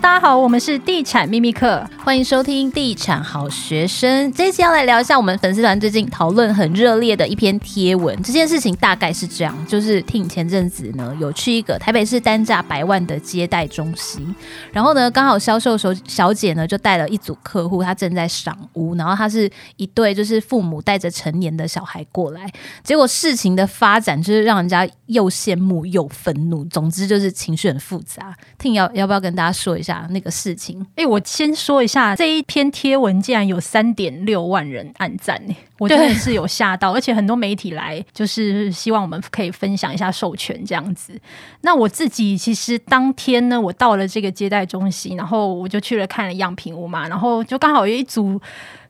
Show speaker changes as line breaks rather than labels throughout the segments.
大家好，我们是地产秘密客，
欢迎收听地产好学生。这一期要来聊一下我们粉丝团最近讨论很热烈的一篇贴文。这件事情大概是这样，就是 Ting 前阵子呢有去一个台北市单价百万的接待中心，然后呢刚好销售手小姐呢就带了一组客户，她正在赏屋，然后她是一对就是父母带着成年的小孩过来，结果事情的发展就是让人家又羡慕又愤怒，总之就是情绪很复杂。Ting 要要不要跟大家？说一下那个事情。
哎，我先说一下这一篇贴文，竟然有三点六万人按赞呢，我真的是有吓到。而且很多媒体来，就是希望我们可以分享一下授权这样子。那我自己其实当天呢，我到了这个接待中心，然后我就去了看了样品屋嘛，然后就刚好有一组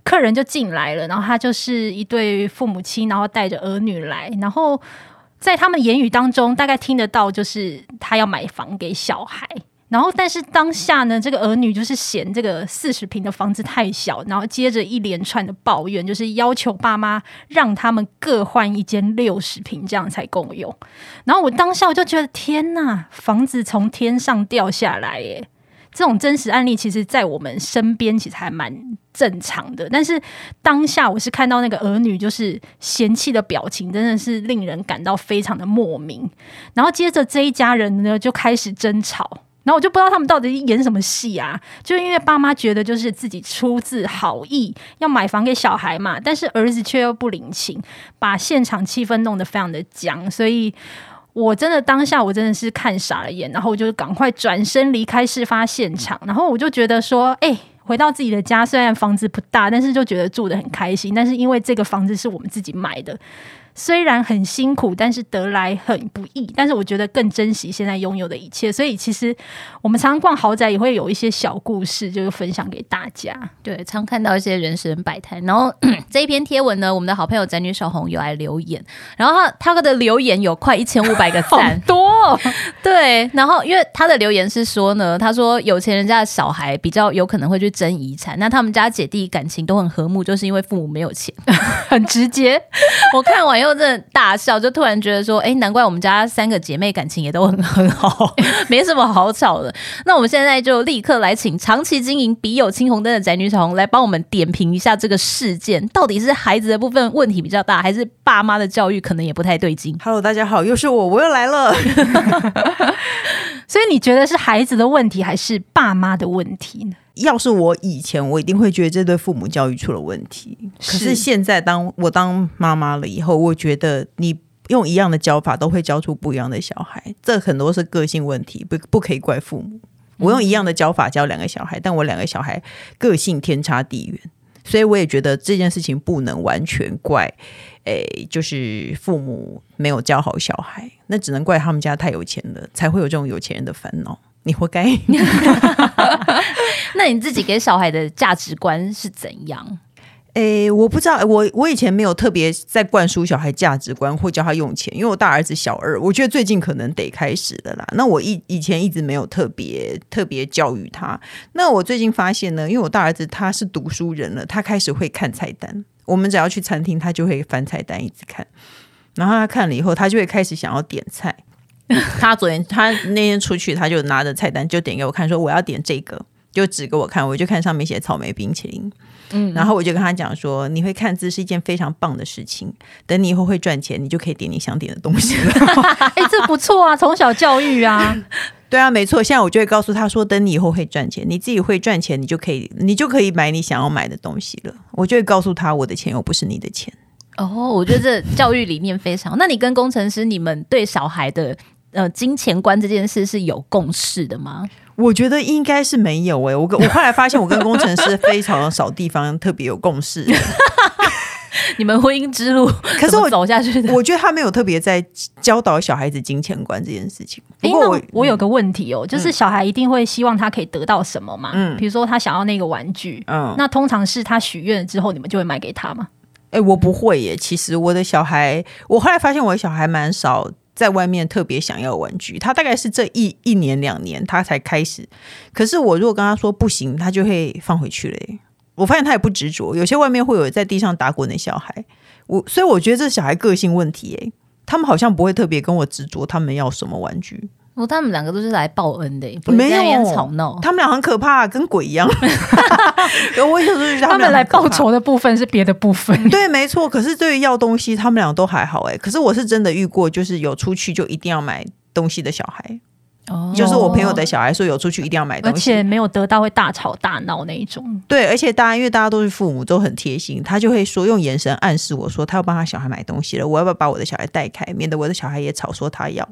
客人就进来了，然后他就是一对父母亲，然后带着儿女来，然后在他们言语当中，大概听得到就是他要买房给小孩。然后，但是当下呢，这个儿女就是嫌这个四十平的房子太小，然后接着一连串的抱怨，就是要求爸妈让他们各换一间六十平，这样才够用。然后我当下我就觉得，天哪，房子从天上掉下来耶！这种真实案例，其实在我们身边其实还蛮正常的。但是当下我是看到那个儿女就是嫌弃的表情，真的是令人感到非常的莫名。然后接着这一家人呢就开始争吵。然后我就不知道他们到底演什么戏啊？就因为爸妈觉得就是自己出自好意要买房给小孩嘛，但是儿子却又不领情，把现场气氛弄得非常的僵。所以我真的当下我真的是看傻了眼，然后我就赶快转身离开事发现场。然后我就觉得说，哎，回到自己的家，虽然房子不大，但是就觉得住得很开心。但是因为这个房子是我们自己买的。虽然很辛苦，但是得来很不易。但是我觉得更珍惜现在拥有的一切。所以其实我们常常逛豪宅也会有一些小故事，就是分享给大家。
对，常看到一些人生百态。然后 这一篇贴文呢，我们的好朋友宅女小红有来留言，然后他他的留言有快一千五百个赞，
多、哦。
对，然后因为他的留言是说呢，他说有钱人家的小孩比较有可能会去争遗产，那他们家姐弟感情都很和睦，就是因为父母没有钱，
很直接。
我看完以真的大笑，就突然觉得说，哎，难怪我们家三个姐妹感情也都很 很好，没什么好吵的。那我们现在就立刻来请长期经营笔友青红灯的宅女小红来帮我们点评一下这个事件，到底是孩子的部分问题比较大，还是爸妈的教育可能也不太对劲
？Hello，大家好，又是我，我又来了。
所以你觉得是孩子的问题，还是爸妈的问题呢？
要是我以前，我一定会觉得这对父母教育出了问题。可是现在，当我当妈妈了以后，我觉得你用一样的教法，都会教出不一样的小孩。这很多是个性问题，不不可以怪父母。我用一样的教法教两个小孩，但我两个小孩个性天差地远，所以我也觉得这件事情不能完全怪，诶，就是父母没有教好小孩，那只能怪他们家太有钱了，才会有这种有钱人的烦恼。你活该。
那你自己给小孩的价值观是怎样？
诶、欸，我不知道，我我以前没有特别在灌输小孩价值观或教他用钱，因为我大儿子小二，我觉得最近可能得开始的啦。那我以以前一直没有特别特别教育他。那我最近发现呢，因为我大儿子他是读书人了，他开始会看菜单。我们只要去餐厅，他就会翻菜单一直看。然后他看了以后，他就会开始想要点菜。他昨天他那天出去，他就拿着菜单就点给我看，说我要点这个，就指给我看，我就看上面写草莓冰淇淋，嗯，然后我就跟他讲说，你会看字是一件非常棒的事情，等你以后会赚钱，你就可以点你想点的东西了。
哎、欸，这不错啊，从小教育啊，
对啊，没错。现在我就会告诉他说，等你以后会赚钱，你自己会赚钱，你就可以，你就可以买你想要买的东西了。我就会告诉他，我的钱又不是你的钱。
哦，我觉得这教育理念非常。那你跟工程师，你们对小孩的？呃，金钱观这件事是有共识的吗？
我觉得应该是没有诶、欸。我我后来发现，我跟工程师非常少地方特别有共识。
你们婚姻之路，可是我走下去的，
我觉得他没有特别在教导小孩子金钱观这件事情。不过我、
欸、我有个问题哦，就是小孩一定会希望他可以得到什么嘛？嗯，比如说他想要那个玩具，嗯，那通常是他许愿之后，你们就会买给他吗？
哎、欸，我不会耶。其实我的小孩，我后来发现我的小孩蛮少。在外面特别想要玩具，他大概是这一一年两年他才开始。可是我如果跟他说不行，他就会放回去了。我发现他也不执着。有些外面会有在地上打滚的小孩，我所以我觉得这小孩个性问题。诶，他们好像不会特别跟我执着他们要什么玩具。
我他们两个都是来报恩的，不是在吵闹。
他们俩很可怕，跟鬼一样。我有时候
他们来报仇的部分是别的部分。
对，没错。可是对于要东西，他们俩都还好哎。可是我是真的遇过，就是有出去就一定要买东西的小孩。哦，就是我朋友的小孩说有出去一定要买东西，
而且没有得到会大吵大闹那一种。
对，而且大家因为大家都是父母，都很贴心，他就会说用眼神暗示我说他要帮他小孩买东西了，我要不要把我的小孩带开，免得我的小孩也吵说他要。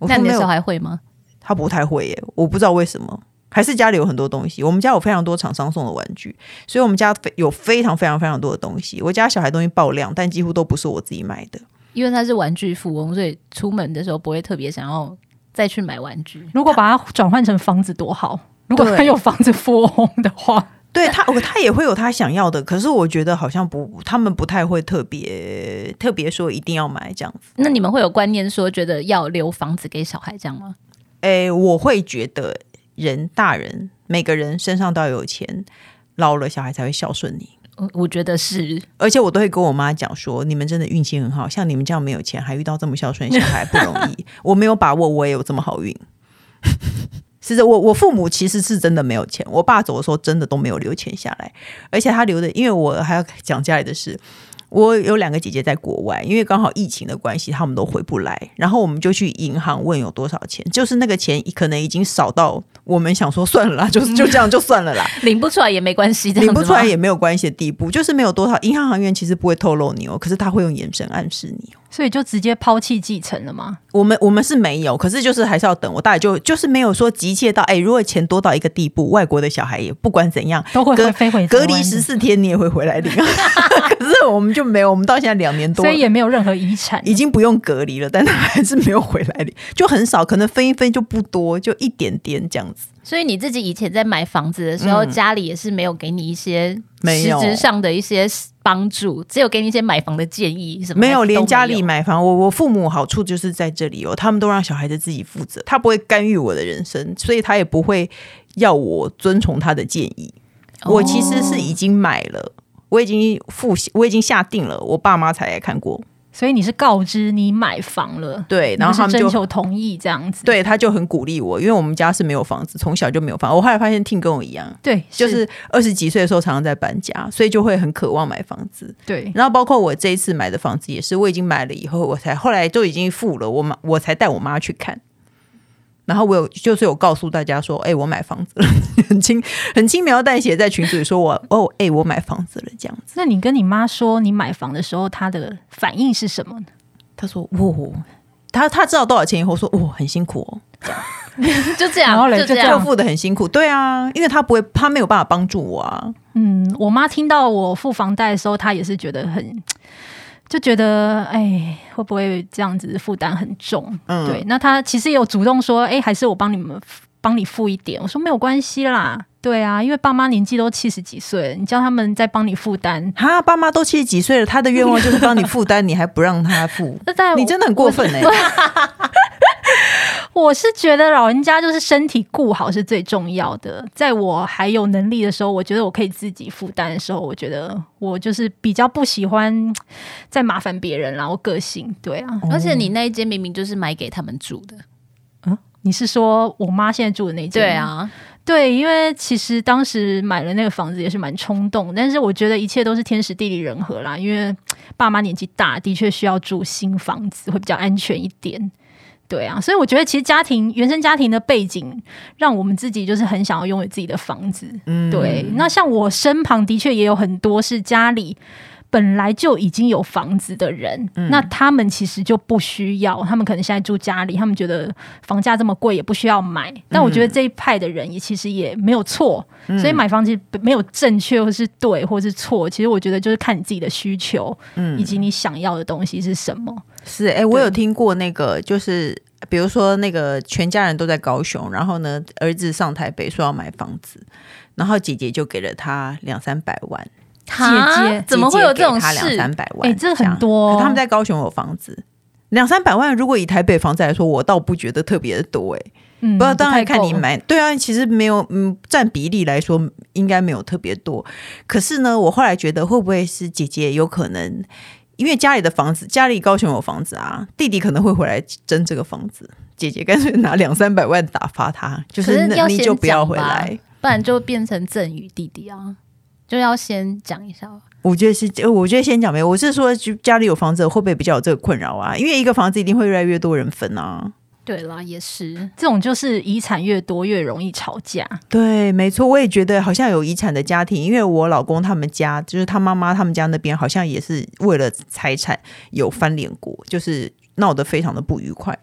那你的小孩会吗？
他不太会耶，我不知道为什么，还是家里有很多东西。我们家有非常多厂商送的玩具，所以我们家有非常非常非常多的东西。我家小孩东西爆量，但几乎都不是我自己买的，
因为他是玩具富翁，所以出门的时候不会特别想要再去买玩具。
如果把它转换成房子多好，如果他有房子富翁的话，
对他，他也会有他想要的。可是我觉得好像不，他们不太会特别特别说一定要买这样子。
那你们会有观念说，觉得要留房子给小孩这样吗？
诶，我会觉得人大人每个人身上都要有钱，老了小孩才会孝顺你。
我我觉得是，
而且我都会跟我妈讲说，你们真的运气很好，像你们这样没有钱还遇到这么孝顺小孩不容易。我没有把握我也有这么好运。是的，我我父母其实是真的没有钱，我爸走的时候真的都没有留钱下来，而且他留的，因为我还要讲家里的事。我有两个姐姐在国外，因为刚好疫情的关系，他们都回不来。然后我们就去银行问有多少钱，就是那个钱可能已经少到我们想说算了啦，就就这样就算了啦，
领不出来也没关系，
领不出来也没有关系的地步，就是没有多少。银行行员其实不会透露你哦，可是他会用眼神暗示你哦。
所以就直接抛弃继承了吗？
我们我们是没有，可是就是还是要等。我大概就就是没有说急切到，哎，如果钱多到一个地步，外国的小孩也不管怎样
都会飞回
隔离十四天，你也会回来领。可是我们就没有，我们到现在两年多，
所以也没有任何遗产，
已经不用隔离了，但他还是没有回来领，就很少，可能分一分就不多，就一点点这样子。
所以你自己以前在买房子的时候，嗯、家里也是没有给你一些实质上的一些帮助，只有给你一些买房的建议，什么没有，
连家里买房，我我父母好处就是在这里哦，他们都让小孩子自己负责，他不会干预我的人生，所以他也不会要我遵从他的建议。哦、我其实是已经买了，我已经付，我已经下定了，我爸妈才来看过。
所以你是告知你买房了，
对，然后他们就
征求同意这样子，
对，他就很鼓励我，因为我们家是没有房子，从小就没有房子。我后来发现 Ting 跟我一样，
对，
就是二十几岁的时候常常在搬家，所以就会很渴望买房子。
对，
然后包括我这一次买的房子也是，我已经买了以后，我才后来都已经付了，我妈我才带我妈去看。然后我有就是有告诉大家说，哎、欸，我买房子了，很轻很轻描淡写在群组里说我哦，哎、欸，我买房子了这样子。
那你跟你妈说你买房的时候，她的反应是什么呢？
她说，哦，她她知道多少钱以后说，哦，很辛苦哦，
就这样，然后
嘞，就这
样付的很辛苦，对啊，因为她不会，她没有办法帮助我啊。
嗯，我妈听到我付房贷的时候，她也是觉得很。就觉得哎，会不会这样子负担很重？嗯，对。那他其实也有主动说，哎，还是我帮你们帮你付一点。我说没有关系啦，对啊，因为爸妈年纪都七十几岁，你叫他们再帮你负担。
哈，爸妈都七十几岁了，他的愿望就是帮你负担，你还不让他付？你真的很过分哎、欸。
我是觉得老人家就是身体顾好是最重要的。在我还有能力的时候，我觉得我可以自己负担的时候，我觉得我就是比较不喜欢再麻烦别人，然后个性对啊。
而且你那一间明明就是买给他们住的，
嗯，你是说我妈现在住的那间？
对啊，
对，因为其实当时买了那个房子也是蛮冲动，但是我觉得一切都是天时地利人和啦。因为爸妈年纪大，的确需要住新房子，会比较安全一点。对啊，所以我觉得其实家庭原生家庭的背景，让我们自己就是很想要拥有自己的房子。嗯，对。那像我身旁的确也有很多是家里本来就已经有房子的人，嗯、那他们其实就不需要，他们可能现在住家里，他们觉得房价这么贵也不需要买。但我觉得这一派的人也其实也没有错，嗯、所以买房其实没有正确或是对或是错，其实我觉得就是看你自己的需求，嗯，以及你想要的东西是什么。
是，哎、欸，我有听过那个，就是比如说那个全家人都在高雄，然后呢，儿子上台北说要买房子，然后姐姐就给了他两三百万。
姐姐怎么会有这种事？
他两三百万，哎、
欸，这很多。
他们在高雄有房子，两三百万，如果以台北房子来说，我倒不觉得特别的多，哎，嗯，不过当然看你买，对啊，其实没有，嗯，占比例来说应该没有特别多。可是呢，我后来觉得会不会是姐姐有可能？因为家里的房子，家里高雄有房子啊，弟弟可能会回来争这个房子。姐姐干脆拿两三百万打发他，就是那你就不要回来，
不然就变成赠与弟弟啊，就要先讲一下。
我觉得是，我觉得先讲没有，我是说，就家里有房子会不会比较有这个困扰啊？因为一个房子一定会越来越多人分啊。
对啦，也是
这种，就是遗产越多越容易吵架。
对，没错，我也觉得好像有遗产的家庭，因为我老公他们家就是他妈妈他们家那边，好像也是为了财产有翻脸过，就是闹得非常的不愉快。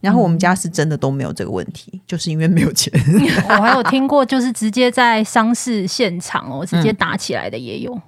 然后我们家是真的都没有这个问题，嗯、就是因为没有钱。
我还有听过，就是直接在丧事现场哦，直接打起来的也有，嗯、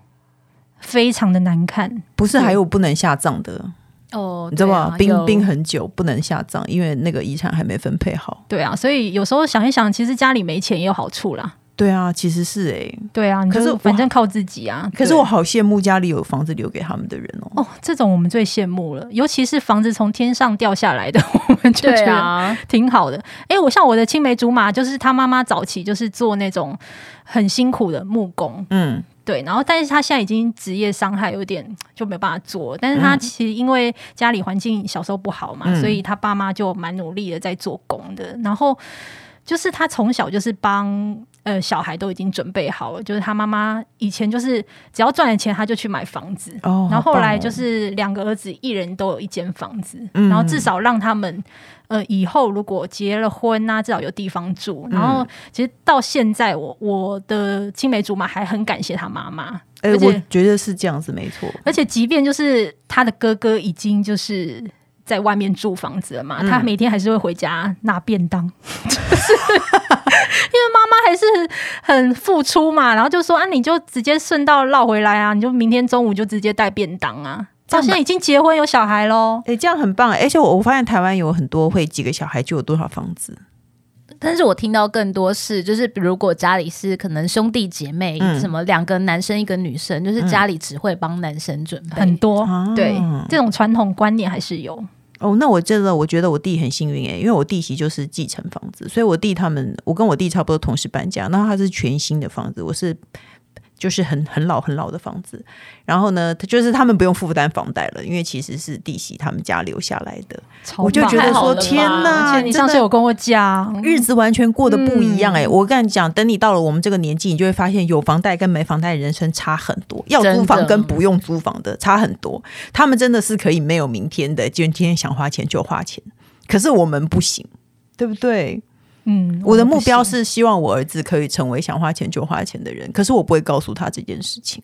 非常的难看。
不是还有不能下葬的？
哦，
你知道吗？
啊、
冰冰很久不能下葬，因为那个遗产还没分配好。
对啊，所以有时候想一想，其实家里没钱也有好处啦。
对啊，其实是哎、欸，
对啊，可是反正靠自己啊。
可是我好羡慕家里有房子留给他们的人哦。
哦，这种我们最羡慕了，尤其是房子从天上掉下来的，我们就觉得挺好的。哎、啊，我像我的青梅竹马，就是他妈妈早期就是做那种很辛苦的木工，嗯。对，然后但是他现在已经职业伤害有点就没办法做，但是他其实因为家里环境小时候不好嘛，嗯、所以他爸妈就蛮努力的在做工的。然后就是他从小就是帮呃小孩都已经准备好了，就是他妈妈以前就是只要赚了钱他就去买房子，哦、然后后来就是两个儿子一人都有一间房子，嗯、然后至少让他们。呃，以后如果结了婚啊，至少有地方住。然后，其实到现在我，我我的青梅竹马还很感谢他妈妈。
哎、我觉得是这样子，没错。
而且，即便就是他的哥哥已经就是在外面住房子了嘛，嗯、他每天还是会回家拿便当，就是因为妈妈还是很付出嘛。然后就说啊，你就直接顺道绕回来啊，你就明天中午就直接带便当啊。到现在已经结婚有小孩喽，
哎、欸，这样很棒。而且我我发现台湾有很多会几个小孩就有多少房子，
但是我听到更多是，就是如果家里是可能兄弟姐妹，嗯、什么两个男生一个女生，就是家里只会帮男生准备、嗯、
很多。对，这种传统观念还是有。
哦，那我真的我觉得我弟很幸运哎，因为我弟媳就是继承房子，所以我弟他们，我跟我弟差不多同时搬家，那他是全新的房子，我是。就是很很老很老的房子，然后呢，他就是他们不用负担房贷了，因为其实是弟媳他们家留下来的。我就觉得说，天哪！
你上次有跟我讲，
日子完全过得不一样哎、欸。嗯、我跟你讲，等你到了我们这个年纪，你就会发现有房贷跟没房贷的人生差很多，要租房跟不用租房的差很多。他们真的是可以没有明天的，就今天想花钱就花钱，可是我们不行，对不对？嗯，我的目标是希望我儿子可以成为想花钱就花钱的人，可是我不会告诉他这件事情。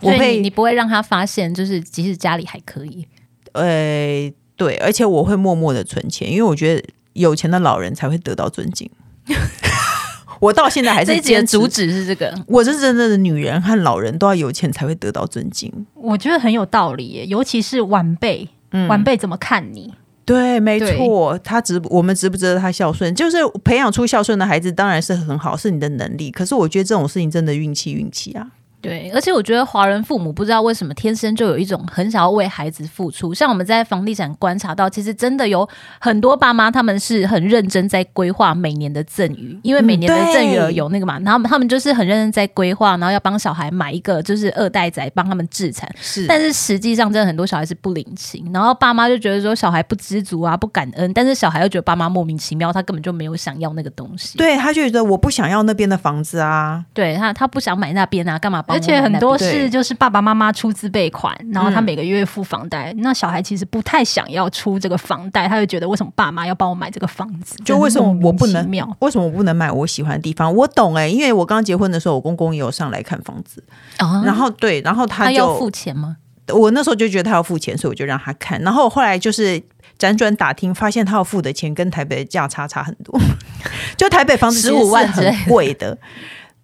我会你你不会让他发现，就是即使家里还可以。
呃，对，而且我会默默的存钱，因为我觉得有钱的老人才会得到尊敬。我到现在还是
这的主旨是这个，
我是真正的女人和老人都要有钱才会得到尊敬。
我觉得很有道理耶，尤其是晚辈，嗯、晚辈怎么看你？
对，没错，他值我们值不值得他孝顺？就是培养出孝顺的孩子，当然是很好，是你的能力。可是我觉得这种事情真的运气，运气啊。
对，而且我觉得华人父母不知道为什么天生就有一种很想要为孩子付出。像我们在房地产观察到，其实真的有很多爸妈他们是很认真在规划每年的赠与，因为每年的赠与额有那个嘛，然后他们就是很认真在规划，然后要帮小孩买一个就是二代仔帮他们置产。是，但是实际上真的很多小孩是不领情，然后爸妈就觉得说小孩不知足啊，不感恩，但是小孩又觉得爸妈莫名其妙，他根本就没有想要那个东西。
对，他就觉得我不想要那边的房子啊，
对他他不想买那边啊，干嘛？
而且很多是就是爸爸妈妈出资备款，然后他每个月付房贷。嗯、那小孩其实不太想要出这个房贷，他就觉得为什么爸妈要帮我买这个房子？
就为什么我不能？为什么我不能买我喜欢的地方？我懂哎、欸，因为我刚结婚的时候，我公公也有上来看房子，哦、然后对，然后他
要付钱吗？
我那时候就觉得他要付钱，所以我就让他看。然后后来就是辗转打听，发现他要付的钱跟台北的价差差很多，就台北房子十五万很贵的。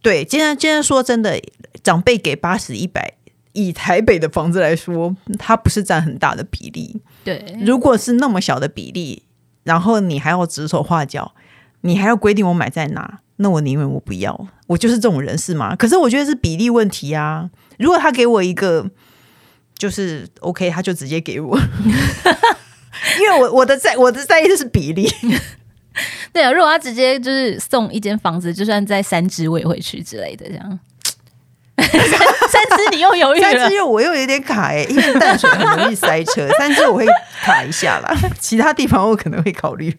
对，今天今天说真的，长辈给八十一百，以台北的房子来说，它不是占很大的比例。
对，
如果是那么小的比例，然后你还要指手画脚，你还要规定我买在哪，那我宁愿我不要，我就是这种人是吗？可是我觉得是比例问题啊。如果他给我一个，就是 OK，他就直接给我，因为我我的在我的在意的是比例。
对啊，如果他直接就是送一间房子，就算在三芝我也会去之类的，这样 三三只你又犹豫了，
三只又我又有点卡哎、欸，因为淡水很容易塞车，三只我会卡一下啦，其他地方我可能会考虑。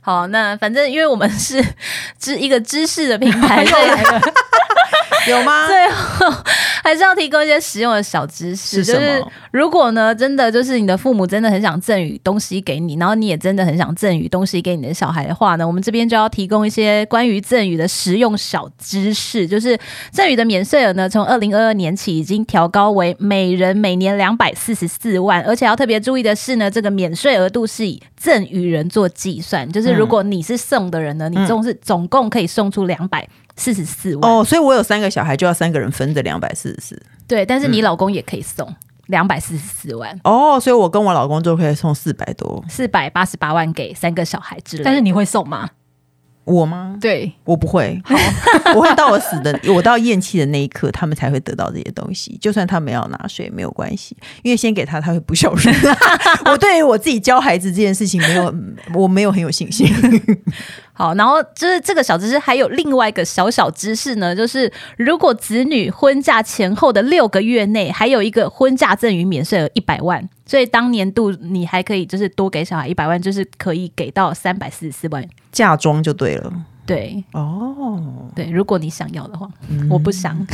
好，那反正因为我们是知一个知识的平台，所 以
有吗？
最后还是要提供一些实用的小知识。
是什么？
就是如果呢，真的就是你的父母真的很想赠予东西给你，然后你也真的很想赠予东西给你的小孩的话呢，我们这边就要提供一些关于赠予的实用小知识。就是赠予的免税额呢，从二零二二年起已经调高为每人每年两百四十四万，而且要特别注意的是呢，这个免税额度是以赠与人做计算，就是。如果你是送的人呢，你总是总共可以送出两百四十四万
哦，所以我有三个小孩，就要三个人分这两百四十四。
对，但是你老公也可以送两百四十四万
哦，所以我跟我老公就可以送四百多，
四百八十八万给三个小孩之类。
但是你会送吗？
我吗？
对，
我不会。好，我会到我死的，我到咽气的那一刻，他们才会得到这些东西。就算他们要拿水，没有关系，因为先给他，他会不孝顺。我对于我自己教孩子这件事情，没有，我没有很有信心。
好，然后就是这个小知识，还有另外一个小小知识呢，就是如果子女婚嫁前后的六个月内，还有一个婚嫁赠与免税额一百万。所以当年度你还可以就是多给小孩一百万，就是可以给到三百四十四万
嫁妆就对了。
对
哦，
对，如果你想要的话，嗯、我不想。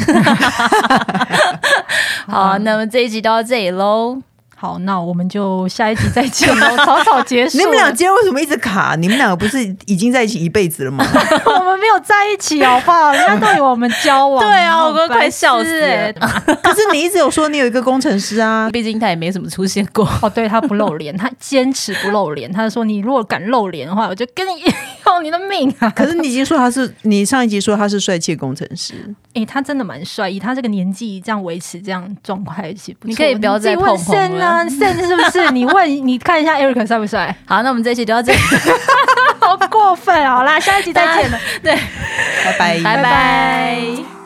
好，那么这一集到这里喽。
好，那我们就下一集再见喽，草草结束。
你们俩今天为什么一直卡？你们两个不是已经在一起一辈子了吗？
我们没有在一起，好不好？人家都以为我们交往。
对啊，我都快笑死了。
可是你一直有说你有一个工程师啊，
毕竟他也没什么出现过。
哦，对，他不露脸，他坚持不露脸。他就说，你如果敢露脸的话，我就跟你要你的命啊！
可是你已经说他是，你上一集说他是帅气工程师。
哎、欸，他真的蛮帅，以他这个年纪这样维持这样状态，其实不。
你可以不要再碰碰了。
现是不是？你问，你看一下 Eric 帅不帅？
好，那我们这一期就到这里。
好过分，好啦，下一集再见了。
对，
拜拜，
拜拜。